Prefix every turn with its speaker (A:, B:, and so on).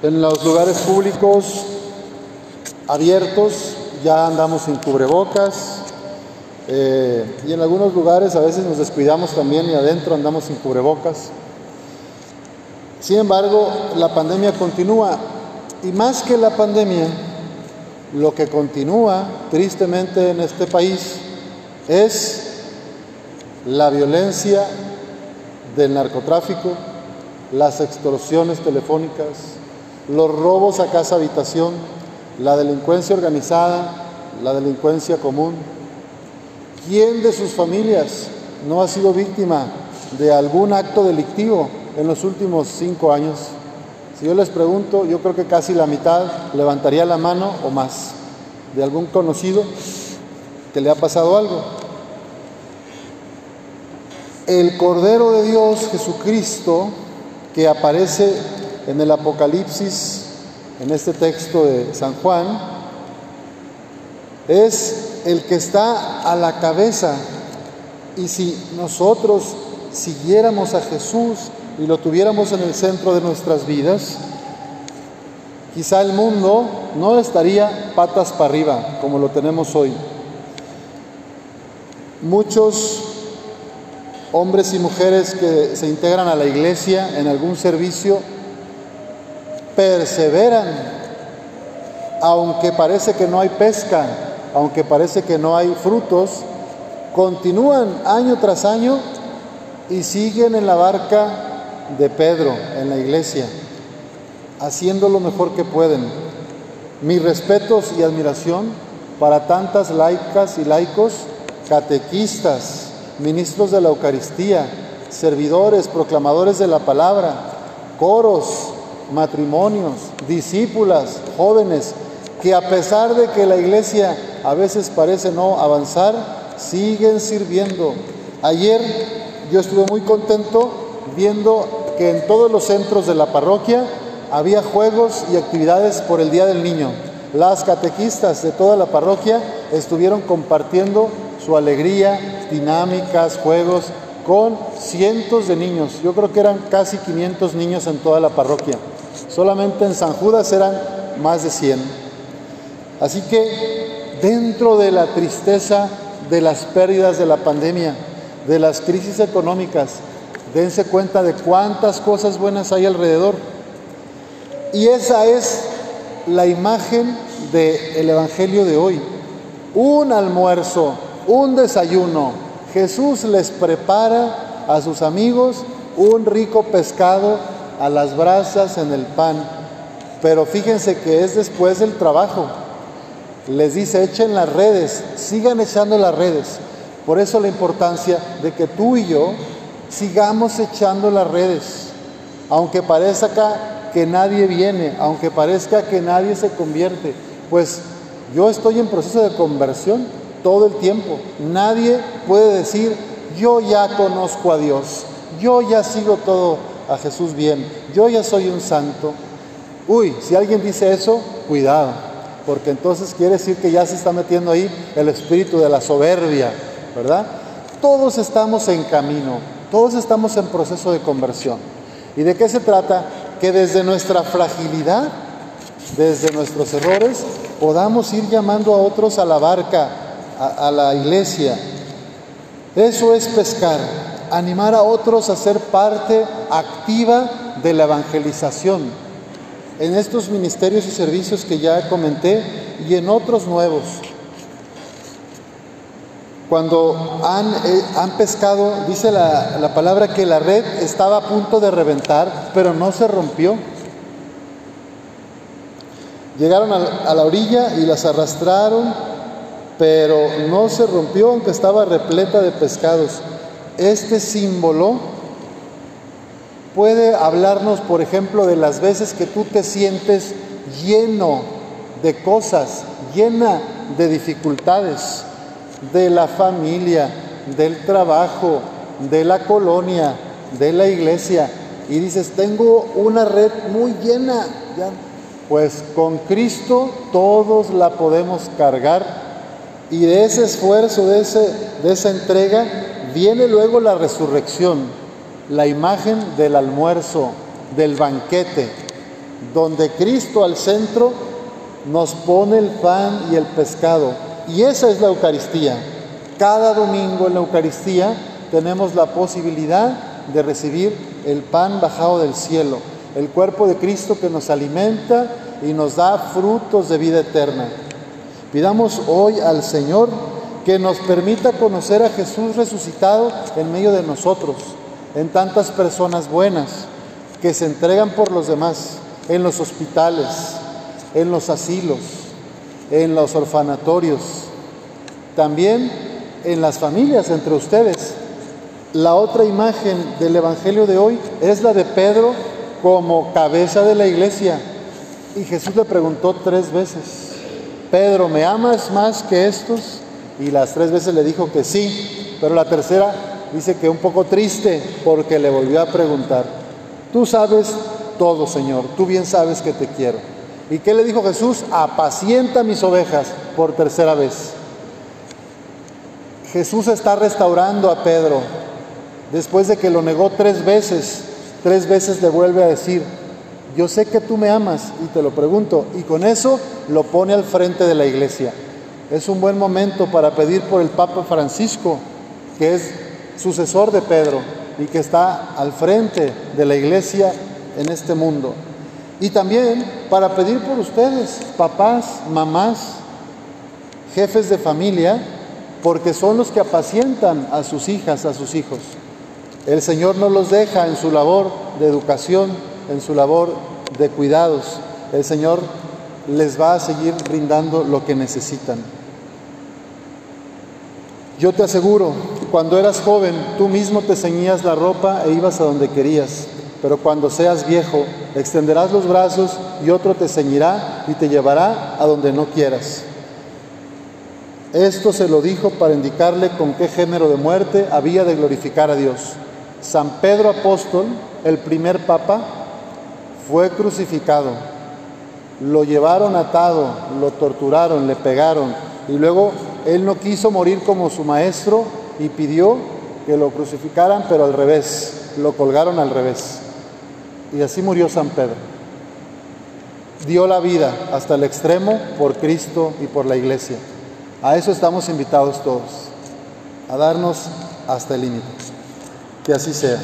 A: En los lugares públicos abiertos ya andamos sin cubrebocas eh, y en algunos lugares a veces nos descuidamos también y adentro andamos sin cubrebocas. Sin embargo, la pandemia continúa y más que la pandemia, lo que continúa tristemente en este país es la violencia del narcotráfico, las extorsiones telefónicas, los robos a casa habitación, la delincuencia organizada, la delincuencia común. ¿Quién de sus familias no ha sido víctima de algún acto delictivo en los últimos cinco años? Si yo les pregunto, yo creo que casi la mitad levantaría la mano o más de algún conocido que le ha pasado algo. El Cordero de Dios, Jesucristo, que aparece en el Apocalipsis, en este texto de San Juan, es el que está a la cabeza. Y si nosotros siguiéramos a Jesús y lo tuviéramos en el centro de nuestras vidas, quizá el mundo no estaría patas para arriba como lo tenemos hoy. Muchos hombres y mujeres que se integran a la iglesia en algún servicio perseveran, aunque parece que no hay pesca, aunque parece que no hay frutos, continúan año tras año y siguen en la barca de Pedro en la iglesia, haciendo lo mejor que pueden. Mis respetos y admiración para tantas laicas y laicos, catequistas, ministros de la Eucaristía, servidores, proclamadores de la palabra, coros, matrimonios, discípulas, jóvenes, que a pesar de que la iglesia a veces parece no avanzar, siguen sirviendo. Ayer yo estuve muy contento viendo que en todos los centros de la parroquia había juegos y actividades por el Día del Niño. Las catequistas de toda la parroquia estuvieron compartiendo su alegría, dinámicas, juegos con cientos de niños. Yo creo que eran casi 500 niños en toda la parroquia. Solamente en San Judas eran más de 100. Así que dentro de la tristeza de las pérdidas de la pandemia, de las crisis económicas, dense cuenta de cuántas cosas buenas hay alrededor. Y esa es la imagen del Evangelio de hoy. Un almuerzo, un desayuno. Jesús les prepara a sus amigos un rico pescado a las brasas en el pan. Pero fíjense que es después del trabajo. Les dice, echen las redes, sigan echando las redes. Por eso la importancia de que tú y yo sigamos echando las redes, aunque parezca que nadie viene, aunque parezca que nadie se convierte, pues yo estoy en proceso de conversión todo el tiempo. Nadie puede decir, yo ya conozco a Dios, yo ya sigo todo a Jesús bien, yo ya soy un santo. Uy, si alguien dice eso, cuidado, porque entonces quiere decir que ya se está metiendo ahí el espíritu de la soberbia, ¿verdad? Todos estamos en camino, todos estamos en proceso de conversión. ¿Y de qué se trata? Que desde nuestra fragilidad, desde nuestros errores, podamos ir llamando a otros a la barca, a, la iglesia. Eso es pescar, animar a otros a ser parte activa de la evangelización en estos ministerios y servicios que ya comenté y en otros nuevos. Cuando han, eh, han pescado, dice la, la, palabra que la red estaba a punto de reventar, pero no se rompió. Llegaron a, a la orilla y las arrastraron, pero no se rompió, aunque estaba repleta de pescados. Este símbolo puede hablarnos, por ejemplo, de las veces que tú te sientes lleno de cosas, llena de dificultades de la familia, del trabajo, de la colonia, de la iglesia, y dices, tengo una red muy llena, pues con Cristo todos la podemos cargar y de ese esfuerzo, de, ese, de esa entrega, viene luego la resurrección, la imagen del almuerzo, del banquete. donde Cristo al centro nos pone el pan y el pescado. Y esa es la Eucaristía. Cada domingo en la Eucaristía tenemos la posibilidad de recibir el pan bajado del cielo, el cuerpo de Cristo que nos alimenta y nos da frutos de vida eterna. Pidamos hoy al Señor que nos permita conocer a Jesús resucitado en medio de nosotros, en tantas personas buenas que se entregan por los demás, en los hospitales, en los asilos, en los orfanatorios, también en las familias entre ustedes. La otra imagen del Evangelio de hoy es la de Pedro como cabeza de la iglesia. Y Jesús le preguntó tres veces, Pedro, ¿me amas más que estos? Y las tres veces le dijo que sí, pero la tercera dice que un poco triste porque le volvió a preguntar, tú sabes todo, Señor, tú bien sabes que te quiero. ¿Y qué le dijo Jesús? Apacienta mis ovejas por tercera vez. Jesús está restaurando a Pedro. Después de que lo negó tres veces, tres veces le vuelve a decir, yo sé que tú me amas y te lo pregunto. Y con eso lo pone al frente de la iglesia. Es un buen momento para pedir por el Papa Francisco, que es sucesor de Pedro y que está al frente de la iglesia en este mundo. Y también para pedir por ustedes, papás, mamás, jefes de familia, porque son los que apacientan a sus hijas, a sus hijos. El Señor no los deja en su labor de educación, en su labor de cuidados. El Señor les va a seguir brindando lo que necesitan. Yo te aseguro, cuando eras joven, tú mismo te ceñías la ropa e ibas a donde querías, pero cuando seas viejo, extenderás los brazos y otro te ceñirá y te llevará a donde no quieras. Esto se lo dijo para indicarle con qué género de muerte había de glorificar a Dios. San Pedro Apóstol, el primer papa, fue crucificado. Lo llevaron atado, lo torturaron, le pegaron y luego él no quiso morir como su maestro y pidió que lo crucificaran, pero al revés, lo colgaron al revés. Y así murió San Pedro. Dio la vida hasta el extremo por Cristo y por la iglesia. A eso estamos invitados todos, a darnos hasta el límite. Que así sea.